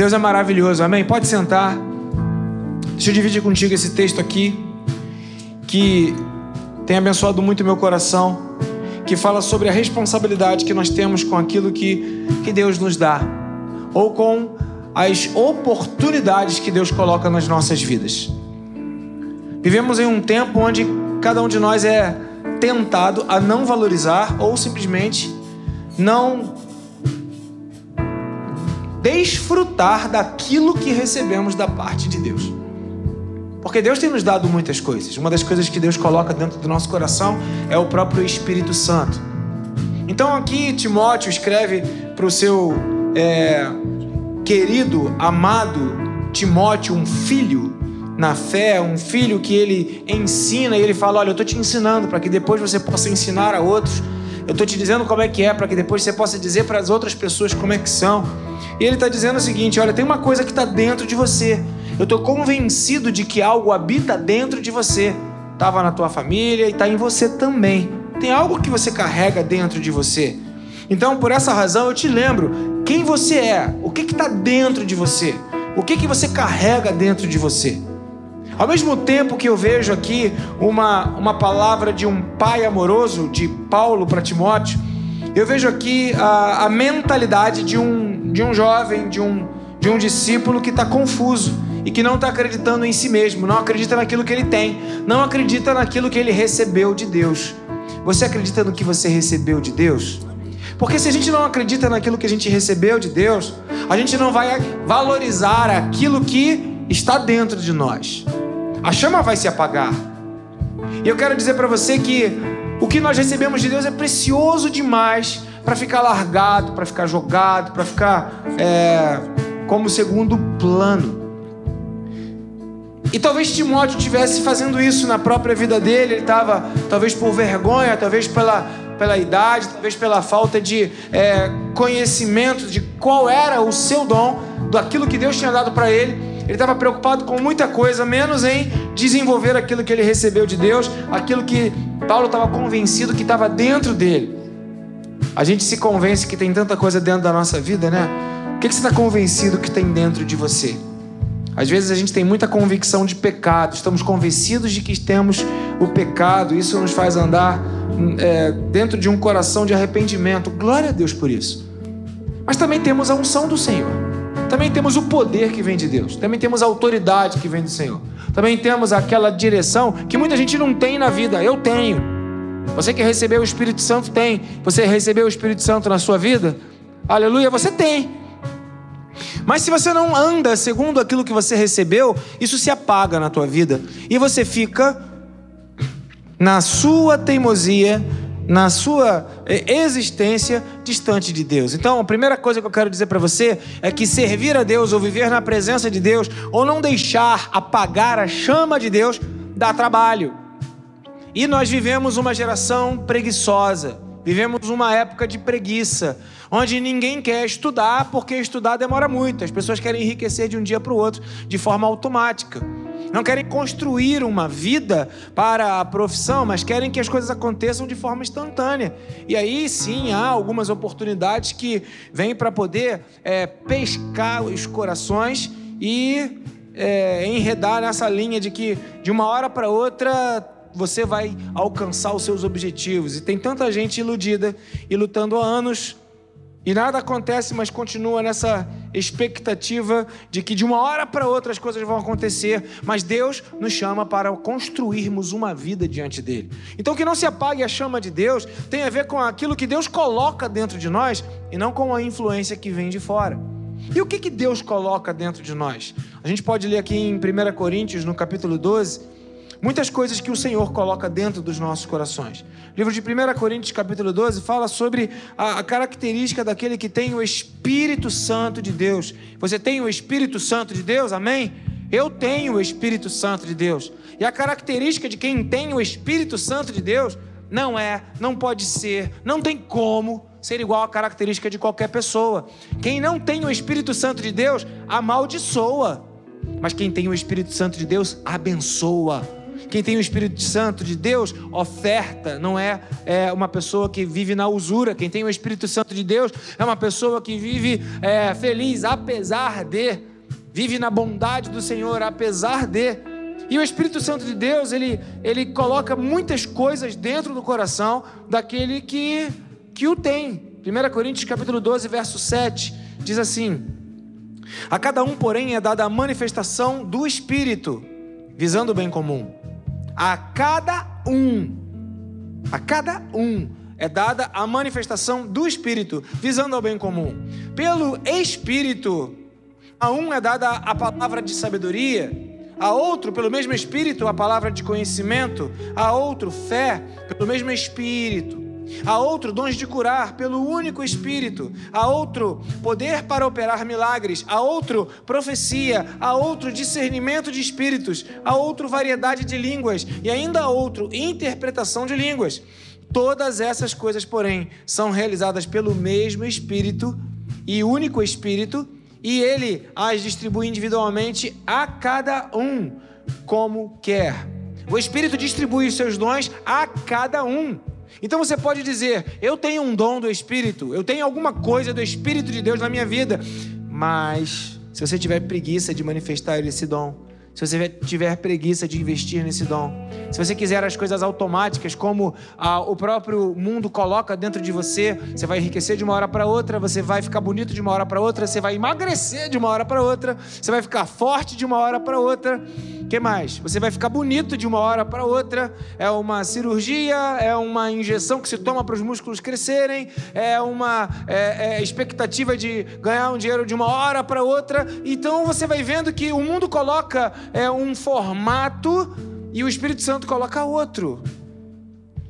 Deus é maravilhoso, amém? Pode sentar. Deixa eu dividir contigo esse texto aqui, que tem abençoado muito meu coração, que fala sobre a responsabilidade que nós temos com aquilo que, que Deus nos dá, ou com as oportunidades que Deus coloca nas nossas vidas. Vivemos em um tempo onde cada um de nós é tentado a não valorizar ou simplesmente não desfrutar daquilo que recebemos da parte de Deus. Porque Deus tem nos dado muitas coisas. Uma das coisas que Deus coloca dentro do nosso coração é o próprio Espírito Santo. Então aqui Timóteo escreve para o seu é, querido, amado Timóteo, um filho na fé, um filho que ele ensina e ele fala: Olha, eu estou te ensinando para que depois você possa ensinar a outros. Eu estou te dizendo como é que é, para que depois você possa dizer para as outras pessoas como é que são. E ele está dizendo o seguinte: olha, tem uma coisa que está dentro de você. Eu estou convencido de que algo habita dentro de você. Estava na tua família e está em você também. Tem algo que você carrega dentro de você. Então, por essa razão, eu te lembro quem você é, o que está dentro de você, o que, que você carrega dentro de você. Ao mesmo tempo que eu vejo aqui uma, uma palavra de um pai amoroso, de Paulo para Timóteo, eu vejo aqui a, a mentalidade de um, de um jovem, de um, de um discípulo que está confuso e que não está acreditando em si mesmo, não acredita naquilo que ele tem, não acredita naquilo que ele recebeu de Deus. Você acredita no que você recebeu de Deus? Porque se a gente não acredita naquilo que a gente recebeu de Deus, a gente não vai valorizar aquilo que está dentro de nós. A chama vai se apagar. E eu quero dizer para você que o que nós recebemos de Deus é precioso demais para ficar largado, para ficar jogado, para ficar é, como segundo plano. E talvez Timóteo estivesse fazendo isso na própria vida dele, ele estava, talvez por vergonha, talvez pela, pela idade, talvez pela falta de é, conhecimento de qual era o seu dom, daquilo que Deus tinha dado para ele. Ele estava preocupado com muita coisa, menos em desenvolver aquilo que ele recebeu de Deus, aquilo que Paulo estava convencido que estava dentro dele. A gente se convence que tem tanta coisa dentro da nossa vida, né? O que, que você está convencido que tem dentro de você? Às vezes a gente tem muita convicção de pecado, estamos convencidos de que temos o pecado, isso nos faz andar é, dentro de um coração de arrependimento. Glória a Deus por isso. Mas também temos a unção do Senhor. Também temos o poder que vem de Deus. Também temos a autoridade que vem do Senhor. Também temos aquela direção que muita gente não tem na vida. Eu tenho. Você que recebeu o Espírito Santo tem. Você recebeu o Espírito Santo na sua vida? Aleluia, você tem. Mas se você não anda segundo aquilo que você recebeu, isso se apaga na tua vida e você fica na sua teimosia, na sua eh, existência distante de Deus. Então, a primeira coisa que eu quero dizer para você é que servir a Deus ou viver na presença de Deus ou não deixar apagar a chama de Deus dá trabalho. E nós vivemos uma geração preguiçosa. Vivemos uma época de preguiça, onde ninguém quer estudar porque estudar demora muito. As pessoas querem enriquecer de um dia para o outro de forma automática não querem construir uma vida para a profissão, mas querem que as coisas aconteçam de forma instantânea. E aí sim há algumas oportunidades que vêm para poder é, pescar os corações e é, enredar nessa linha de que de uma hora para outra você vai alcançar os seus objetivos. E tem tanta gente iludida e lutando há anos e nada acontece, mas continua nessa expectativa de que de uma hora para outra as coisas vão acontecer, mas Deus nos chama para construirmos uma vida diante dele. Então que não se apague a chama de Deus tem a ver com aquilo que Deus coloca dentro de nós e não com a influência que vem de fora. E o que, que Deus coloca dentro de nós? A gente pode ler aqui em 1 Coríntios, no capítulo 12, muitas coisas que o Senhor coloca dentro dos nossos corações. O livro de 1 Coríntios, capítulo 12, fala sobre a, característica daquele que tem o Espírito Santo de Deus. Você tem o Espírito Santo de Deus? Amém? Eu tenho o Espírito Santo de Deus. E a característica de quem tem o Espírito Santo de Deus não é, não pode ser, não tem como ser igual à característica de qualquer pessoa. Quem não tem o Espírito Santo de Deus amaldiçoa. Mas quem tem o Espírito Santo de Deus abençoa. Quem tem o Espírito Santo de Deus oferta, não é, é uma pessoa que vive na usura. Quem tem o Espírito Santo de Deus é uma pessoa que vive é, feliz, apesar de, vive na bondade do Senhor, apesar de. E o Espírito Santo de Deus, ele, ele coloca muitas coisas dentro do coração daquele que, que o tem. 1 Coríntios capítulo 12, verso 7, diz assim: A cada um, porém, é dada a manifestação do Espírito, visando o bem comum. A cada um, a cada um é dada a manifestação do Espírito, visando ao bem comum. Pelo Espírito, a um é dada a palavra de sabedoria, a outro, pelo mesmo Espírito, a palavra de conhecimento, a outro, fé, pelo mesmo Espírito a outro dons de curar pelo único Espírito, a outro poder para operar milagres, a outro profecia, a outro discernimento de espíritos, a outro variedade de línguas e ainda a outro interpretação de línguas. Todas essas coisas, porém, são realizadas pelo mesmo Espírito e único Espírito, e ele as distribui individualmente a cada um como quer. O Espírito distribui os seus dons a cada um. Então você pode dizer: Eu tenho um dom do Espírito, eu tenho alguma coisa do Espírito de Deus na minha vida, mas se você tiver preguiça de manifestar esse dom, se você tiver preguiça de investir nesse dom, se você quiser as coisas automáticas, como ah, o próprio mundo coloca dentro de você, você vai enriquecer de uma hora para outra, você vai ficar bonito de uma hora para outra, você vai emagrecer de uma hora para outra, você vai ficar forte de uma hora para outra. que mais? Você vai ficar bonito de uma hora para outra. É uma cirurgia, é uma injeção que se toma para os músculos crescerem, é uma é, é expectativa de ganhar um dinheiro de uma hora para outra. Então você vai vendo que o mundo coloca é, um formato e o Espírito Santo coloca outro.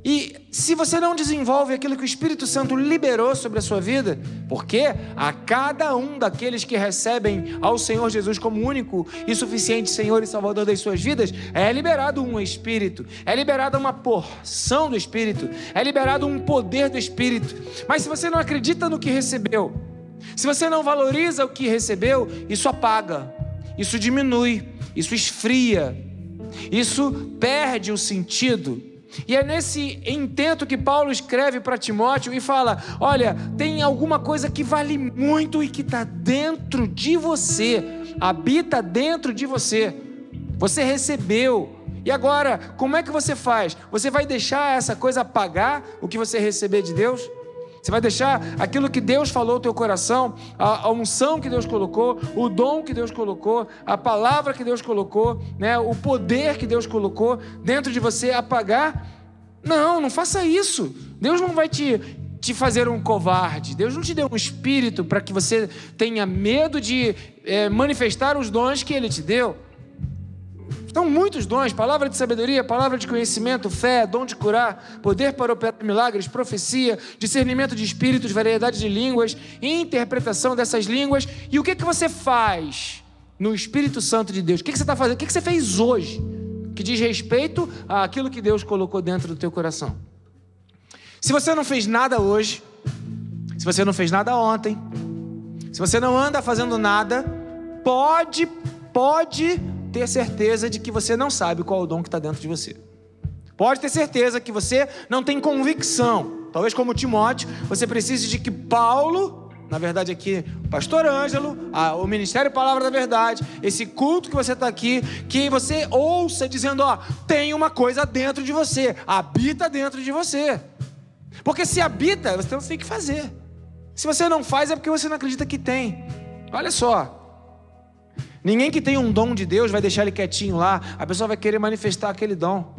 E se você não desenvolve aquilo que o Espírito Santo liberou sobre a sua vida, porque a cada um daqueles que recebem ao Senhor Jesus como único e suficiente Senhor e Salvador das suas vidas, é liberado um Espírito, é liberada uma porção do Espírito, é liberado um poder do Espírito. Mas se você não acredita no que recebeu, se você não valoriza o que recebeu, isso apaga, isso diminui, isso esfria, isso perde o sentido. E é nesse intento que Paulo escreve para Timóteo e fala: olha, tem alguma coisa que vale muito e que está dentro de você, habita dentro de você. Você recebeu. E agora, como é que você faz? Você vai deixar essa coisa apagar o que você receber de Deus? Você vai deixar aquilo que Deus falou no teu coração, a, a, unção que Deus colocou, o dom que Deus colocou, a palavra que Deus colocou, né, o poder que Deus colocou dentro de você apagar? Não, não faça isso. Deus não vai te, te fazer um covarde. Deus não te deu um espírito para que você tenha medo de é, manifestar os dons que Ele te deu. Então, muitos dons: palavra de sabedoria, palavra de conhecimento, fé, dom de curar, poder para operar milagres, profecia, discernimento de espíritos, variedade de línguas, interpretação dessas línguas. E o que, que você faz no Espírito Santo de Deus? O que, que você está fazendo? O que, que você fez hoje que diz respeito àquilo que Deus colocou dentro do teu coração? Se você não fez nada hoje, se você não fez nada ontem, se você não anda fazendo nada, pode, pode ter certeza de que você não sabe qual é o dom que está dentro de você. Pode ter certeza que você não tem convicção. Talvez como Timóteo, você precise de que Paulo, na verdade aqui, pastor Ângelo, a, o Ministério Palavra da Verdade, esse culto que você está aqui, que você ouça dizendo: ó, tem uma coisa dentro de você, habita dentro de você. Porque se habita, você tem que fazer. Se você não faz, é porque você não acredita que tem. Olha só, Ninguém que tem um dom de Deus vai deixar ele quietinho lá. A pessoa vai querer manifestar aquele dom.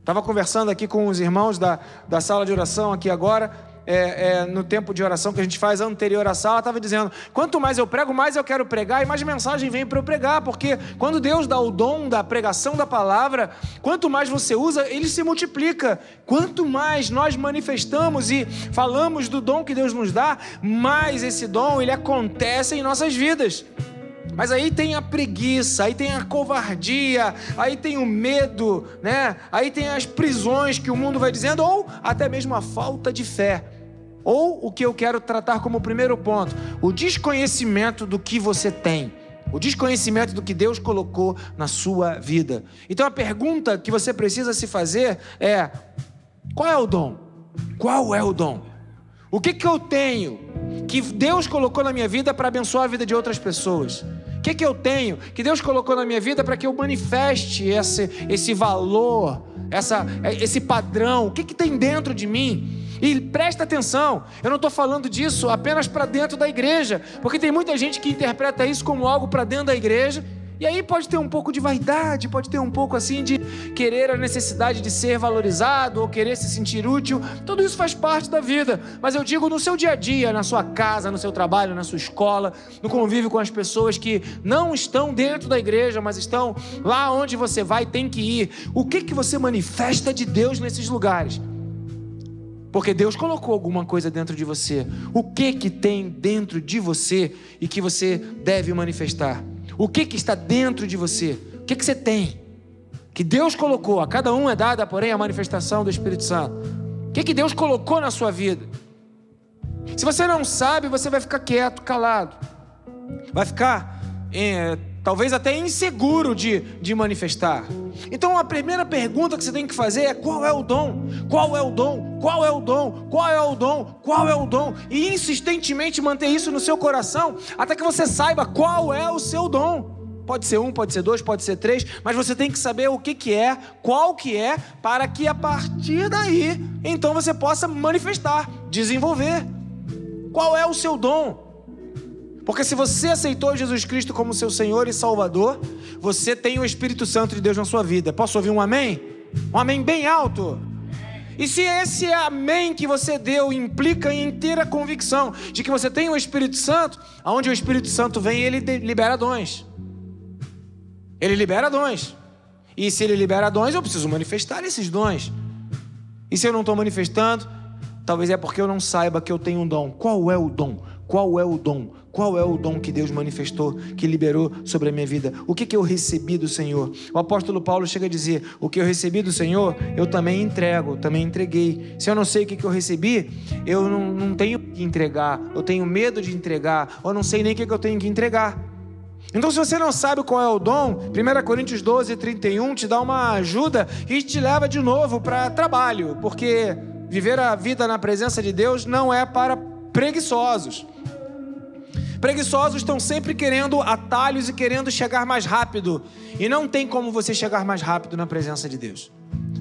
Estava conversando aqui com os irmãos da, da sala de oração aqui agora, é, é, no tempo de oração que a gente faz anterior à sala, estava dizendo: quanto mais eu prego, mais eu quero pregar e mais mensagem vem para eu pregar, porque quando Deus dá o dom da pregação da palavra, quanto mais você usa, ele se multiplica. Quanto mais nós manifestamos e falamos do dom que Deus nos dá, mais esse dom ele acontece em nossas vidas. Mas aí tem a preguiça, aí tem a covardia, aí tem o medo, né? Aí tem as prisões que o mundo vai dizendo, ou até mesmo a falta de fé. Ou o que eu quero tratar como primeiro ponto, o desconhecimento do que você tem. O desconhecimento do que Deus colocou na sua vida. Então a pergunta que você precisa se fazer é: qual é o dom? Qual é o dom? O que, que eu tenho que Deus colocou na minha vida para abençoar a vida de outras pessoas? Que, que eu tenho que Deus colocou na minha vida para que eu manifeste esse, esse valor, essa, esse padrão? O que, que tem dentro de mim? E presta atenção, eu não estou falando disso apenas para dentro da igreja, porque tem muita gente que interpreta isso como algo para dentro da igreja, e aí pode ter um pouco de vaidade, pode ter um pouco assim de querer a necessidade de ser valorizado ou querer se sentir útil. Tudo isso faz parte da vida, mas eu digo no seu dia a dia, na sua casa, no seu trabalho, na sua escola, no convívio com as pessoas que não estão dentro da igreja, mas estão lá onde você vai, tem que ir. O que que você manifesta de Deus nesses lugares? Porque Deus colocou alguma coisa dentro de você. O que que tem dentro de você e que você deve manifestar? O que que está dentro de você? O que que você tem? Que Deus colocou. A cada um é dada, porém, a manifestação do Espírito Santo. O que que Deus colocou na sua vida? Se você não sabe, você vai ficar quieto, calado. Vai ficar é, talvez até inseguro de, de manifestar. Então a primeira pergunta que você tem que fazer é: qual é o dom? Qual é o dom? Qual é o dom? Qual é o dom? Qual é o dom? E insistentemente manter isso no seu coração até que você saiba qual é o seu dom. Pode ser um, pode ser dois, pode ser três, mas você tem que saber o que, que é, qual que é, para que a partir daí, então você possa manifestar, desenvolver. Qual é o seu dom? Porque se você aceitou Jesus Cristo como seu Senhor e Salvador, você tem o Espírito Santo de Deus na sua vida. Posso ouvir um amém? Um amém bem alto. E se esse amém que você deu implica em inteira convicção de que você tem o Espírito Santo, aonde o Espírito Santo vem, ele libera dons. Ele libera dons. E se ele libera dons, eu preciso manifestar esses dons. E se eu não estou manifestando, talvez é porque eu não saiba que eu tenho um dom. Qual é o dom? Qual é o dom? Qual é o dom que Deus manifestou, que liberou sobre a minha vida? O que, que eu recebi do Senhor? O apóstolo Paulo chega a dizer: O que eu recebi do Senhor, eu também entrego, também entreguei. Se eu não sei o que, que eu recebi, eu não, não tenho que entregar, eu tenho medo de entregar, ou não sei nem o que, que eu tenho que entregar. Então, se você não sabe qual é o dom, 1 Coríntios 12, 31 te dá uma ajuda e te leva de novo para trabalho, porque viver a vida na presença de Deus não é para preguiçosos. Preguiçosos estão sempre querendo atalhos e querendo chegar mais rápido. E não tem como você chegar mais rápido na presença de Deus.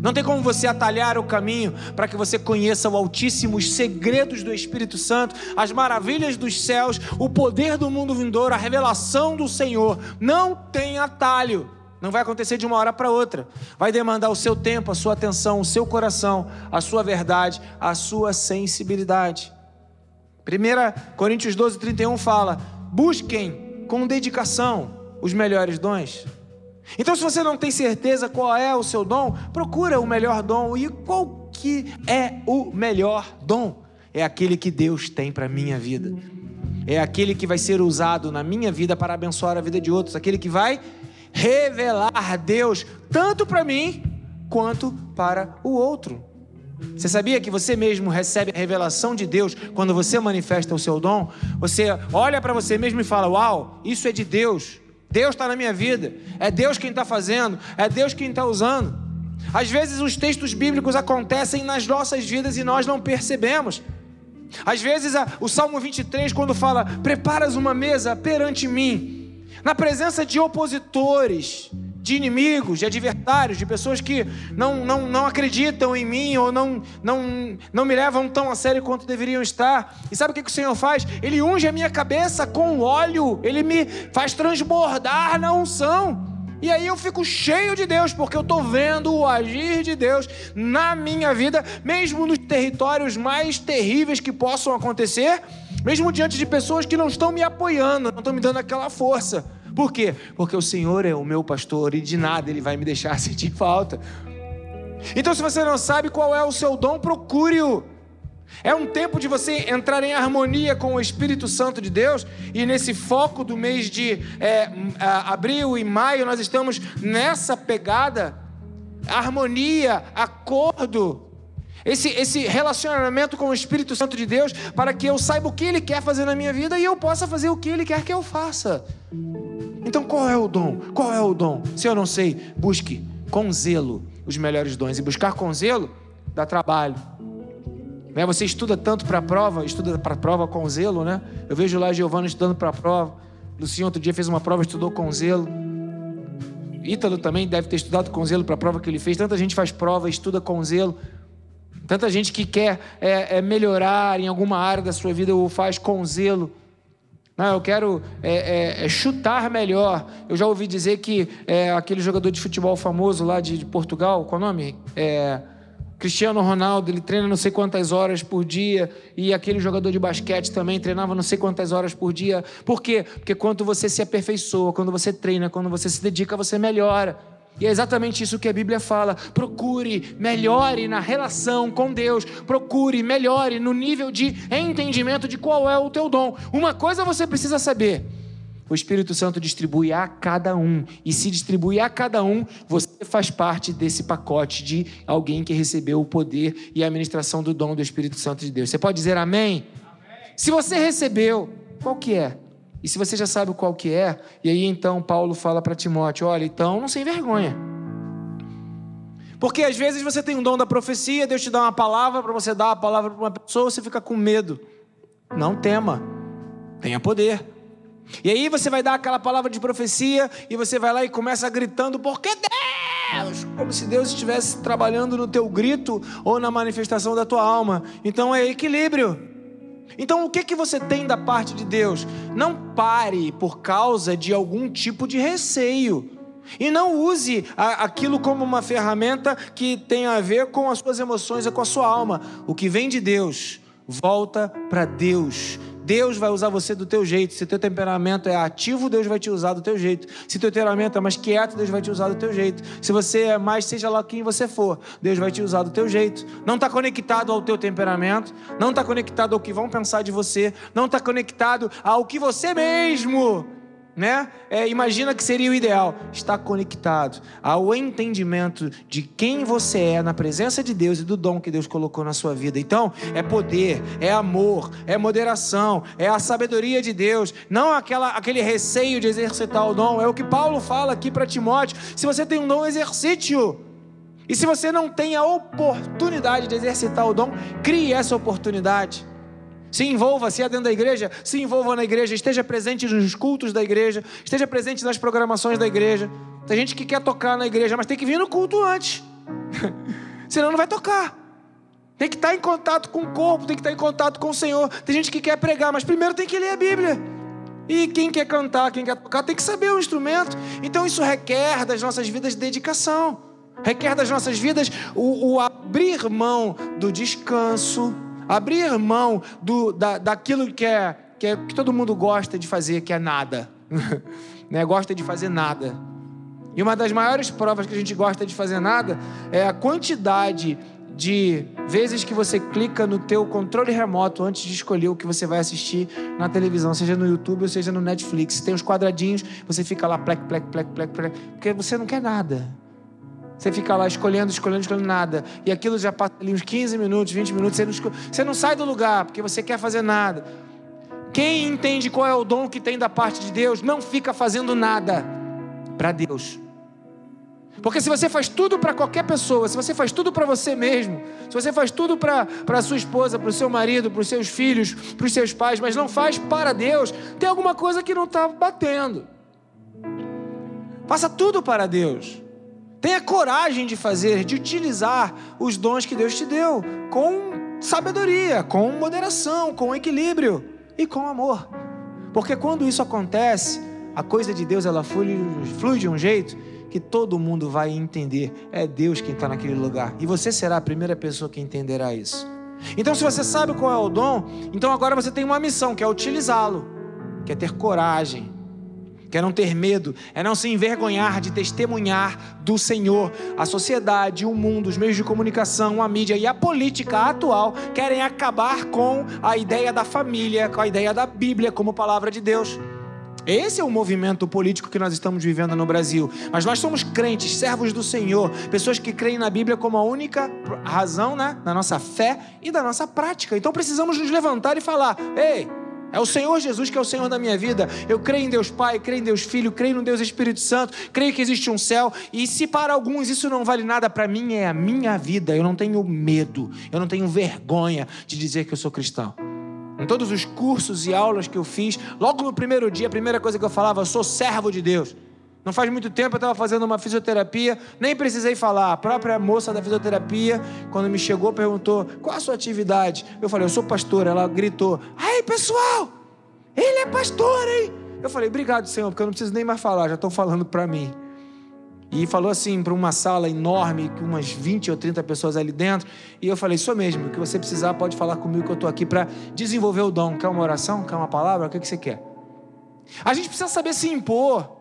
Não tem como você atalhar o caminho para que você conheça o Altíssimo, os segredos do Espírito Santo, as maravilhas dos céus, o poder do mundo vindouro, a revelação do Senhor. Não tem atalho. Não vai acontecer de uma hora para outra. Vai demandar o seu tempo, a sua atenção, o seu coração, a sua verdade, a sua sensibilidade. 1 Coríntios 12, 31 fala: busquem com dedicação os melhores dons. Então, se você não tem certeza qual é o seu dom, procura o melhor dom. E qual que é o melhor dom? É aquele que Deus tem para a minha vida. É aquele que vai ser usado na minha vida para abençoar a vida de outros. Aquele que vai revelar Deus tanto para mim quanto para o outro. Você sabia que você mesmo recebe a revelação de Deus quando você manifesta o seu dom? Você olha para você mesmo e fala: Uau, isso é de Deus. Deus está na minha vida. É Deus quem está fazendo. É Deus quem está usando. Às vezes os textos bíblicos acontecem nas nossas vidas e nós não percebemos. Às vezes o Salmo 23, quando fala: Preparas uma mesa perante mim, na presença de opositores de inimigos, de adversários, de pessoas que não, não, não acreditam em mim ou não, não, não me levam tão a sério quanto deveriam estar. E sabe o que, que o Senhor faz? Ele unge a minha cabeça com óleo, ele me faz transbordar na unção. E aí eu fico cheio de Deus, porque eu estou vendo o agir de Deus na minha vida, mesmo nos territórios mais terríveis que possam acontecer, mesmo diante de pessoas que não estão me apoiando, não estão me dando aquela força. Por quê? Porque o Senhor é o meu pastor e de nada ele vai me deixar sentir falta. Então, se você não sabe qual é o seu dom, procure-o. É um tempo de você entrar em harmonia com o Espírito Santo de Deus, e nesse foco do mês de é, abril e maio, nós estamos nessa pegada harmonia, acordo, esse, esse relacionamento com o Espírito Santo de Deus, para que eu saiba o que Ele quer fazer na minha vida e eu possa fazer o que Ele quer que eu faça. Então qual é o dom? Qual é o dom? Se eu não sei, busque com zelo os melhores dons. E buscar com zelo dá trabalho. Né? Você estuda tanto para a prova, estuda para a prova com zelo, né? Eu vejo lá Giovana estudando para a prova. Luciano outro dia fez uma prova, estudou com zelo. Ítalo também deve ter estudado com zelo para a prova que ele fez. Tanta gente faz prova, estuda com zelo. Tanta gente que quer é, é melhorar em alguma área da sua vida o faz com zelo. Não, eu quero é, é, é, chutar melhor. Eu já ouvi dizer que é, aquele jogador de futebol famoso lá de, de Portugal, qual o nome? Cristiano Ronaldo, ele treina não sei quantas horas por dia, e aquele jogador de basquete também treinava não sei quantas horas por dia. Por quê? Porque quando você se aperfeiçoa, quando você treina, quando você se dedica, você melhora. E é exatamente isso que a Bíblia fala. Procure, melhore na relação com Deus. Procure, melhore no nível de entendimento de qual é o teu dom. Uma coisa você precisa saber: o Espírito Santo distribui a cada um. E se distribui a cada um, você faz parte desse pacote de alguém que recebeu o poder e a administração do dom do Espírito Santo de Deus. Você pode dizer amém? amém. Se você recebeu, qual que é? E se você já sabe qual que é, e aí então Paulo fala para Timóteo: olha, então não sem vergonha. Porque às vezes você tem um dom da profecia, Deus te dá uma palavra para você dar a palavra para uma pessoa, você fica com medo. Não tema, tenha poder. E aí você vai dar aquela palavra de profecia e você vai lá e começa gritando, porque Deus! Como se Deus estivesse trabalhando no teu grito ou na manifestação da tua alma. Então é equilíbrio. Então, o que que você tem da parte de Deus? Não pare por causa de algum tipo de receio. E não use aquilo como uma ferramenta que tem a ver com as suas emoções e com a sua alma. O que vem de Deus, volta para Deus. Deus vai usar você do teu jeito. Se teu temperamento é ativo, Deus vai te usar do teu jeito. Se teu temperamento é mais quieto, Deus vai te usar do teu jeito. Se você é mais, seja lá quem você for, Deus vai te usar do teu jeito. Não está conectado ao teu temperamento, não está conectado ao que vão pensar de você, não está conectado ao que você mesmo né? É, imagina que seria o ideal estar conectado ao entendimento de quem você é na presença de Deus e do dom que Deus colocou na sua vida. Então, é poder, é amor, é moderação, é a sabedoria de Deus, não aquela, aquele receio de exercitar o dom. É o que Paulo fala aqui para Timóteo. Se você tem um dom, exercite-o. E se você não tem a oportunidade de exercitar o dom, crie essa oportunidade. Se envolva, se é dentro da igreja, se envolva na igreja, esteja presente nos cultos da igreja, esteja presente nas programações da igreja. Tem gente que quer tocar na igreja, mas tem que vir no culto antes. Senão não vai tocar. Tem que estar em contato com o corpo, tem que estar em contato com o Senhor. Tem gente que quer pregar, mas primeiro tem que ler a Bíblia. E quem quer cantar, quem quer tocar, tem que saber o instrumento. Então isso requer das nossas vidas dedicação. Requer das nossas vidas o, o abrir mão do descanso, Abrir mão do, da, daquilo que, é, que, é, que todo mundo gosta de fazer, que é nada. né? Gosta de fazer nada. E uma das maiores provas que a gente gosta de fazer nada é a quantidade de vezes que você clica no teu controle remoto antes de escolher o que você vai assistir na televisão, seja no YouTube ou seja no Netflix. Tem os quadradinhos, você fica lá plec, plec, plec, plec, plec, porque você não quer nada. Você fica lá escolhendo, escolhendo, escolhendo nada. E aquilo já passa ali uns 15 minutos, 20 minutos. Você não, escolhe, você não sai do lugar porque você quer fazer nada. Quem entende qual é o dom que tem da parte de Deus, não fica fazendo nada para Deus. Porque se você faz tudo para qualquer pessoa, se você faz tudo para você mesmo, se você faz tudo para sua esposa, para o seu marido, para os seus filhos, para os seus pais, mas não faz para Deus, tem alguma coisa que não está batendo. Faça tudo para Deus. Tenha coragem de fazer, de utilizar os dons que Deus te deu, com sabedoria, com moderação, com equilíbrio e com amor. Porque quando isso acontece, a coisa de Deus ela flui, flui de um jeito que todo mundo vai entender. É Deus quem está naquele lugar. E você será a primeira pessoa que entenderá isso. Então, se você sabe qual é o dom, então agora você tem uma missão, que é utilizá-lo, que é ter coragem, que é não ter medo, é não se envergonhar de testemunhar do Senhor. A sociedade, o mundo, os meios de comunicação, a mídia e a política atual querem acabar com a ideia da família, com a ideia da Bíblia como palavra de Deus. Esse é o movimento político que nós estamos vivendo no Brasil. Mas nós somos crentes, servos do Senhor, pessoas que creem na Bíblia como a única razão né, da nossa fé e da nossa prática. Então precisamos nos levantar e falar: ei, É o Senhor Jesus que é o Senhor da minha vida. Eu creio em Deus Pai, creio em Deus Filho, creio no Deus Espírito Santo, creio que existe um céu. E se para alguns isso não vale nada, para mim é a minha vida. Eu não tenho medo, eu não tenho vergonha de dizer que eu sou cristão. Em todos os cursos e aulas que eu fiz, logo no primeiro dia, a primeira coisa que eu falava, eu sou servo de Deus. Não faz muito tempo eu estava fazendo uma fisioterapia, nem precisei falar. A própria moça da fisioterapia, quando me chegou, perguntou: qual a sua atividade? Eu falei: eu sou pastor. Ela gritou: aí pessoal, ele é pastor, hein? Eu falei: obrigado, Senhor, porque eu não preciso nem mais falar, já estão falando para mim. E falou assim para uma sala enorme, com umas 20 ou 30 pessoas ali dentro. E eu falei: Isso mesmo, o que você precisar pode falar comigo que eu estou aqui para desenvolver o dom. Quer uma oração? Quer uma palavra? O que, que você quer? A gente precisa saber se impor.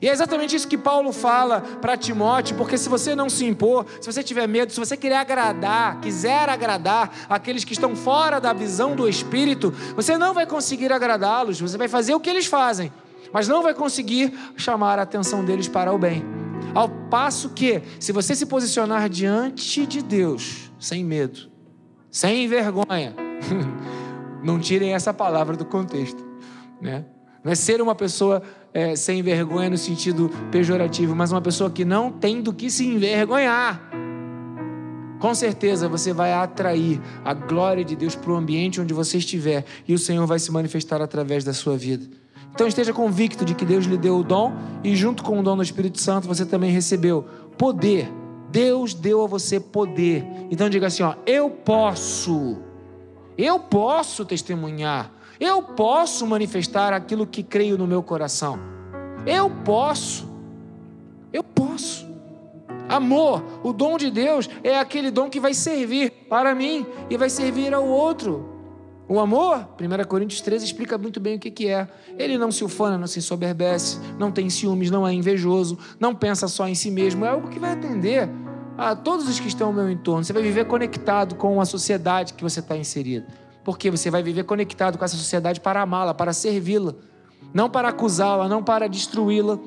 E é exatamente isso que Paulo fala para Timóteo, porque se você não se impor, se você tiver medo, se você querer agradar, quiser agradar aqueles que estão fora da visão do Espírito, você não vai conseguir agradá-los, você vai fazer o que eles fazem, mas não vai conseguir chamar a atenção deles para o bem. Ao passo que, se você se posicionar diante de Deus, sem medo, sem vergonha, não tirem essa palavra do contexto, né? Não é ser uma pessoa é, sem vergonha no sentido pejorativo, mas uma pessoa que não tem do que se envergonhar. Com certeza você vai atrair a glória de Deus para o ambiente onde você estiver e o Senhor vai se manifestar através da sua vida. Então esteja convicto de que Deus lhe deu o dom e, junto com o dom do Espírito Santo, você também recebeu poder. Deus deu a você poder. Então diga assim: ó, eu posso, eu posso testemunhar eu posso manifestar aquilo que creio no meu coração. Eu posso. Eu posso. Amor, o dom de Deus é aquele dom que vai servir para mim e vai servir ao outro. O amor, 1 Coríntios 13 explica muito bem o que, é. Ele não se ufana, não se soberbece, não tem ciúmes, não é invejoso, não pensa só em si mesmo. É algo que vai atender a todos os que estão ao meu entorno. Você vai viver conectado com a sociedade que você está inserido. Porque você vai viver conectado com essa sociedade para amá-la, para servi-la, não para acusá-la, não para destruí-la,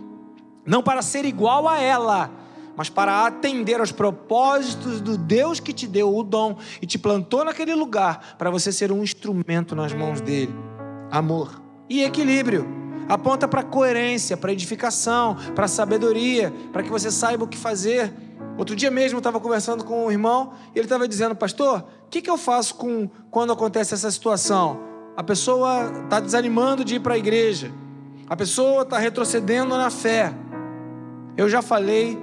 não para ser igual a ela, mas para atender aos propósitos do Deus que te deu o dom e te plantou naquele lugar para você ser um instrumento nas mãos dele. Amor e equilíbrio. Aponta para coerência, para edificação, para sabedoria, para que você saiba o que fazer. Outro dia mesmo eu estava conversando com um irmão e ele estava dizendo, pastor, que, que eu faço com quando acontece essa situação? A pessoa está desanimando de ir para a igreja, a pessoa está retrocedendo na fé. Eu já falei,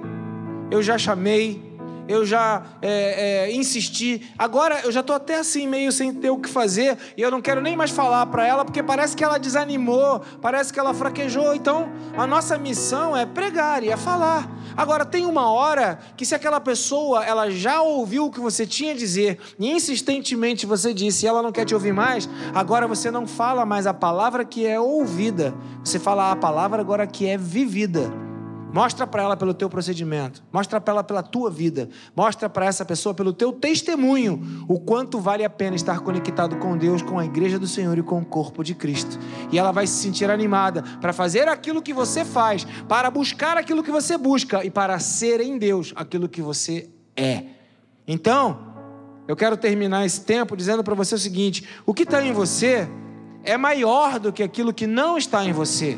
eu já chamei, eu já é, é, insisti. Agora eu já estou até assim, meio sem ter o que fazer, e eu não quero nem mais falar para ela, porque parece que ela desanimou, parece que ela fraquejou. Então, a nossa missão é pregar e é falar. Agora, tem uma hora que, se aquela pessoa ela já ouviu o que você tinha a dizer, e insistentemente você disse, e ela não quer te ouvir mais, agora você não fala mais a palavra que é ouvida, você fala a palavra agora que é vivida. Mostra para ela pelo teu procedimento, mostra para ela pela tua vida, mostra para essa pessoa pelo teu testemunho o quanto vale a pena estar conectado com Deus, com a igreja do Senhor e com o corpo de Cristo. E ela vai se sentir animada para fazer aquilo que você faz, para buscar aquilo que você busca e para ser em Deus aquilo que você é. Então, eu quero terminar esse tempo dizendo para você o seguinte: o que está em você é maior do que aquilo que não está em você.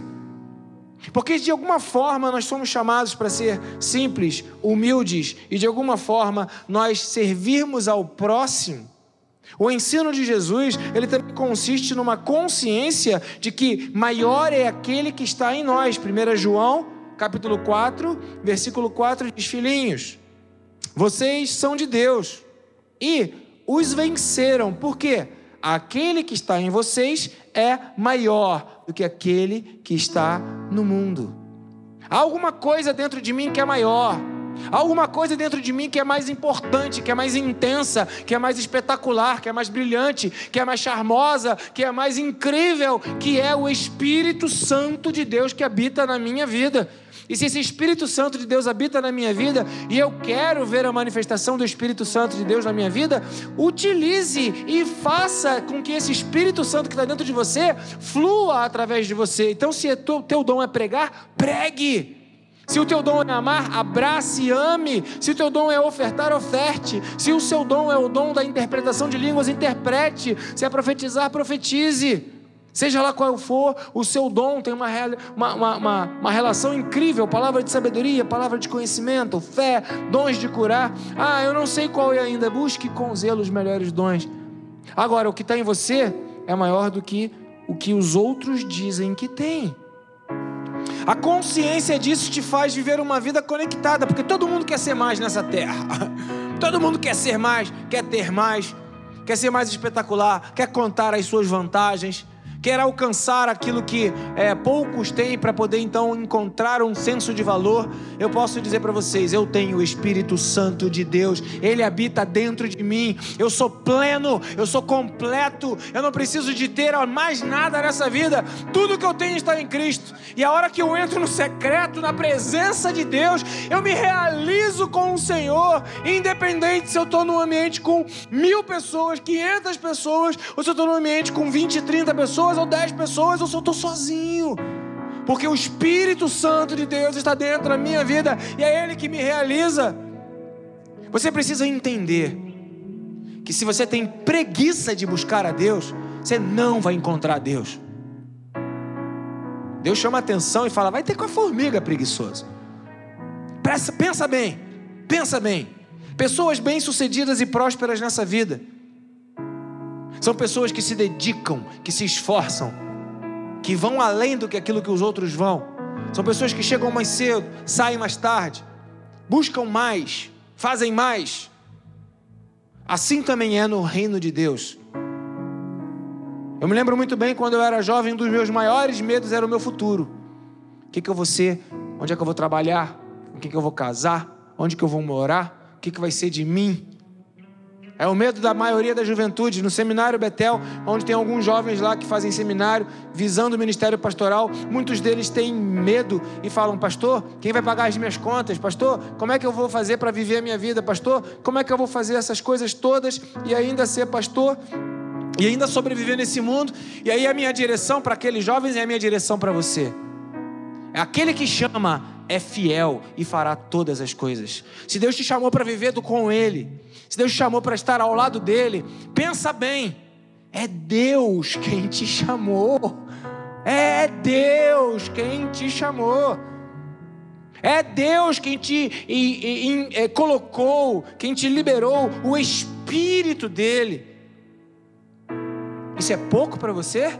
Porque de alguma forma nós somos chamados para ser simples, humildes e de alguma forma nós servirmos ao próximo. O ensino de Jesus, ele também consiste numa consciência de que maior é aquele que está em nós. 1 João, capítulo 4, versículo 4 diz: Filhinhos, vocês são de Deus e os venceram. Por quê? Aquele que está em vocês é maior do que aquele que está no mundo. Há alguma coisa dentro de mim que é maior. Há alguma coisa dentro de mim que é mais importante, que é mais intensa, que é mais espetacular, que é mais brilhante, que é mais charmosa, que é mais incrível, que é o Espírito Santo de Deus que habita na minha vida. E se esse Espírito Santo de Deus habita na minha vida e eu quero ver a manifestação do Espírito Santo de Deus na minha vida, utilize e faça com que esse Espírito Santo que está dentro de você flua através de você. Então, se o teu, teu dom é pregar, pregue. Se o teu dom é amar, abrace e ame. Se o teu dom é ofertar, oferte. Se o seu dom é o dom da interpretação de línguas, interprete. Se é profetizar, profetize. Seja lá qual for o seu dom, tem uma, uma, uma, uma, relação incrível: palavra de sabedoria, palavra de conhecimento, fé, dons de curar. Ah, eu não sei qual é ainda, busque com zelo os melhores dons. Agora, o que está em você é maior do que o que os outros dizem que tem. A consciência disso te faz viver uma vida conectada, porque todo mundo quer ser mais nessa terra. Todo mundo quer ser mais, quer ter mais, quer ser mais espetacular, quer contar as suas vantagens quer alcançar aquilo que é, poucos têm para poder então encontrar um senso de valor, eu posso dizer para vocês: eu tenho o Espírito Santo de Deus, ele habita dentro de mim, eu sou pleno, eu sou completo, eu não preciso de ter mais nada nessa vida, tudo que eu tenho está em Cristo, e a hora que eu entro no secreto, na presença de Deus, eu me realizo com o Senhor, independente se eu estou num ambiente com mil pessoas, quinhentas pessoas, ou se eu estou num ambiente com 20, 30 pessoas pessoas ou dez pessoas, eu só estou sozinho. Porque o Espírito Santo de Deus está dentro da minha vida e é Ele que me realiza. Você precisa entender que se você tem preguiça de buscar a Deus, você não vai encontrar Deus. Deus chama atenção e fala: vai ter com a formiga preguiçoso. Pensa, pensa bem, pensa bem. Pessoas bem-sucedidas e prósperas nessa vida são pessoas que se dedicam, que se esforçam, que vão além do que aquilo que os outros vão. São pessoas que chegam mais cedo, saem mais tarde, buscam mais, fazem mais. Assim também é no reino de Deus. Eu me lembro muito bem quando eu era jovem, um dos meus maiores medos era o meu futuro. O que, que eu vou ser? Onde é que eu vou trabalhar? Com quem que eu vou casar? Onde que eu vou morar? O que, que vai ser de mim? É o medo da maioria da juventude. No seminário Betel, onde tem alguns jovens lá que fazem seminário visando o ministério pastoral, muitos deles têm medo e falam: Pastor, quem vai pagar as minhas contas? Pastor, como é que eu vou fazer para viver a minha vida? Pastor, como é que eu vou fazer essas coisas todas e ainda ser pastor? E ainda sobreviver nesse mundo. E aí a minha direção para aqueles jovens é a minha direção para você. É aquele que chama é fiel e fará todas as coisas. Se Deus te chamou para viver com Ele, se Deus te chamou para estar ao lado dele, pensa bem, é Deus quem te chamou. É Deus quem te chamou. É Deus quem te e, e, e, colocou, quem te liberou o Espírito dele. Isso é pouco para você?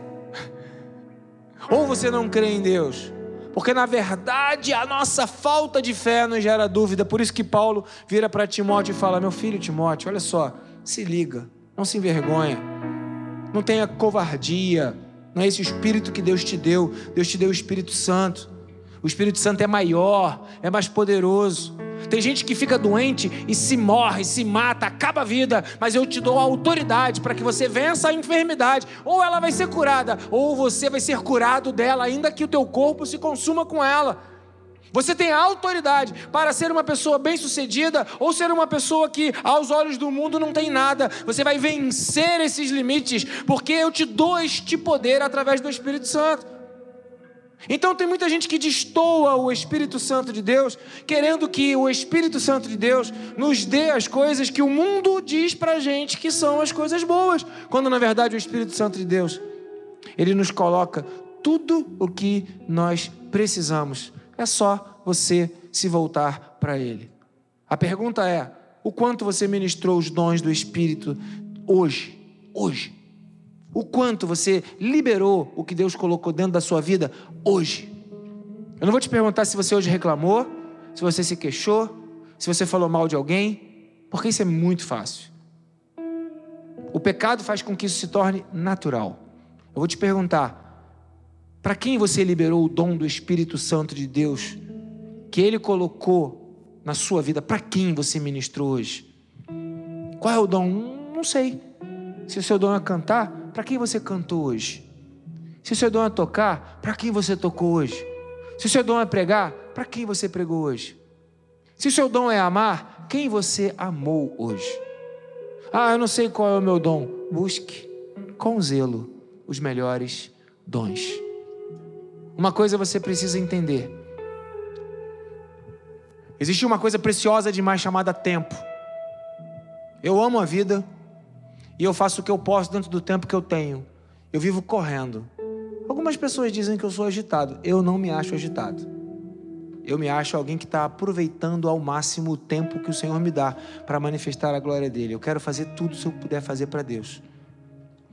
Ou você não crê em Deus? Porque na verdade a nossa falta de fé nos gera dúvida. Por isso que Paulo vira para Timóteo e fala: Meu filho Timóteo, olha só, se liga, não se envergonha, não tenha covardia. Não é esse o espírito que Deus te deu. Deus te deu o Espírito Santo. O Espírito Santo é maior, é mais poderoso. Tem gente que fica doente e se morre, se mata, acaba a vida, mas eu te dou a autoridade para que você vença a enfermidade. Ou ela vai ser curada, ou você vai ser curado dela, ainda que o teu corpo se consuma com ela. Você tem autoridade para ser uma pessoa bem-sucedida ou ser uma pessoa que, aos olhos do mundo, não tem nada. Você vai vencer esses limites, porque eu te dou este poder através do Espírito Santo. Então tem muita gente que destoa o Espírito Santo de Deus, querendo que o Espírito Santo de Deus nos dê as coisas que o mundo diz pra gente que são as coisas boas, quando na verdade o Espírito Santo de Deus, ele nos coloca tudo o que nós precisamos. É só você se voltar para ele. A pergunta é: o quanto você ministrou os dons do Espírito hoje? Hoje. O quanto você liberou o que Deus colocou dentro da sua vida hoje. Eu não vou te perguntar se você hoje reclamou, se você se queixou, se você falou mal de alguém, porque isso é muito fácil. O pecado faz com que isso se torne natural. Eu vou te perguntar: para quem você liberou o dom do Espírito Santo de Deus, que Ele colocou na sua vida? Para quem você ministrou hoje? Qual é o dom? Não sei. Se o seu dom é cantar, para quem você cantou hoje? Se o seu dom é tocar, para quem você tocou hoje? Se o seu dom é pregar, para quem você pregou hoje? Se o seu dom é amar, quem você amou hoje? Ah, eu não sei qual é o meu dom. Busque com zelo os melhores dons. Uma coisa você precisa entender: existe uma coisa preciosa demais chamada tempo. Eu amo a vida, e eu faço o que eu posso dentro do tempo que eu tenho. Eu vivo correndo. Algumas pessoas dizem que eu sou agitado. Eu não me acho agitado. Eu me acho alguém que está aproveitando ao máximo o tempo que o Senhor me dá para manifestar a glória dele. Eu quero fazer tudo se eu puder fazer para Deus.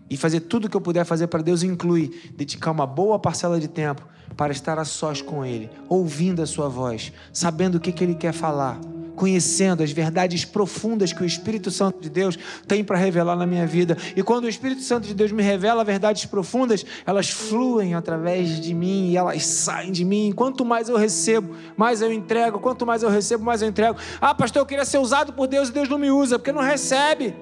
E fazer tudo que eu puder fazer para Deus inclui dedicar uma boa parcela de tempo para estar a sós com Ele, ouvindo a Sua voz, sabendo o que, que Ele quer falar, conhecendo as verdades profundas que o Espírito Santo de Deus tem para revelar na minha vida. E quando o Espírito Santo de Deus me revela verdades profundas, elas fluem através de mim e elas saem de mim. Quanto mais eu recebo, mais eu entrego. Quanto mais eu recebo, mais eu entrego. Ah, pastor, eu queria ser usado por Deus e Deus não me usa, porque não recebe.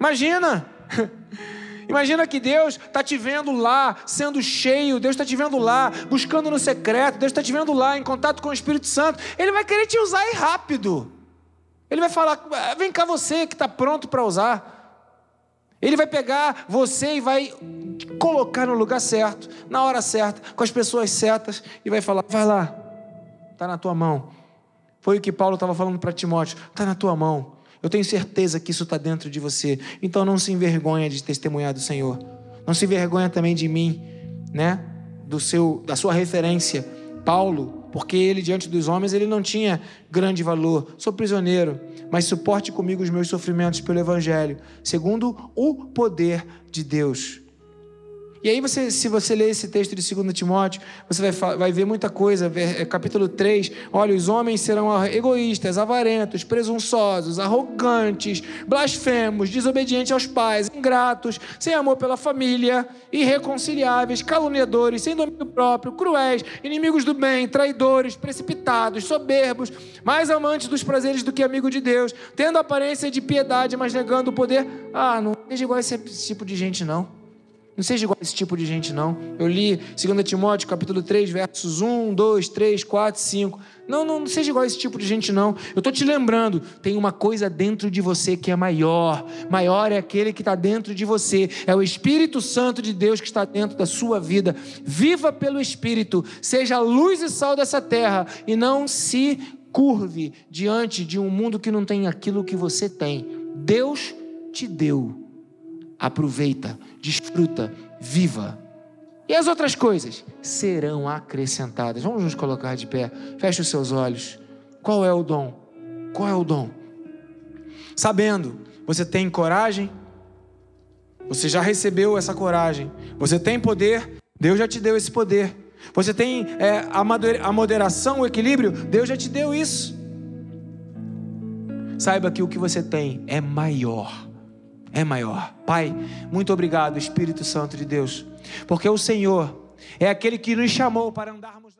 Imagina! Imagina que Deus está te vendo lá, sendo cheio, Deus está te vendo lá, buscando no secreto, Deus está te vendo lá, em contato com o Espírito Santo. Ele vai querer te usar aí rápido. Ele vai falar: ah, vem cá, você que está pronto para usar. Ele vai pegar você e vai colocar no lugar certo, na hora certa, com as pessoas certas, e vai falar: vai lá, está na tua mão. Foi o que Paulo estava falando para Timóteo: está na tua mão. Eu tenho certeza que isso está dentro de você. Então não se envergonha de testemunhar do Senhor. Não se envergonha também de mim, né? Do seu, da sua referência, Paulo, porque ele diante dos homens ele não tinha grande valor. Sou prisioneiro, mas suporte comigo os meus sofrimentos pelo evangelho, segundo o poder de Deus. E aí, você, se você ler esse texto de 2 Timóteo, você vai, vai ver muita coisa. É, capítulo 3: olha, os homens serão egoístas, avarentos, presunçosos, arrogantes, blasfemos, desobedientes aos pais, ingratos, sem amor pela família, irreconciliáveis, caluniadores, sem domínio próprio, cruéis, inimigos do bem, traidores, precipitados, soberbos, mais amantes dos prazeres do que amigo de Deus, tendo aparência de piedade, mas negando o poder. Ah, não seja igual a esse tipo de gente, não. Não seja igual a esse tipo de gente, não. Eu li 2 Timóteo, capítulo 3, versos 1, 2, 3, 4, 5. Não, não, não seja igual a esse tipo de gente, não. Eu estou te lembrando, tem uma coisa dentro de você que é maior. Maior é aquele que está dentro de você. É o Espírito Santo de Deus que está dentro da sua vida. Viva pelo Espírito. Seja a luz e sal dessa terra. E não se curve diante de um mundo que não tem aquilo que você tem. Deus te deu aproveita, desfruta, viva. E as outras coisas serão acrescentadas. Vamos nos colocar de pé. Feche os seus olhos. Qual é o dom? Qual é o dom? Sabendo, você tem coragem, você já recebeu essa coragem, você tem poder, Deus já te deu esse poder. Você tem é, a moderação, o equilíbrio, Deus já te deu isso. Saiba que o que você tem é maior é maior. Pai, muito obrigado, Espírito Santo de Deus, porque o Senhor é aquele que nos chamou para andarmos.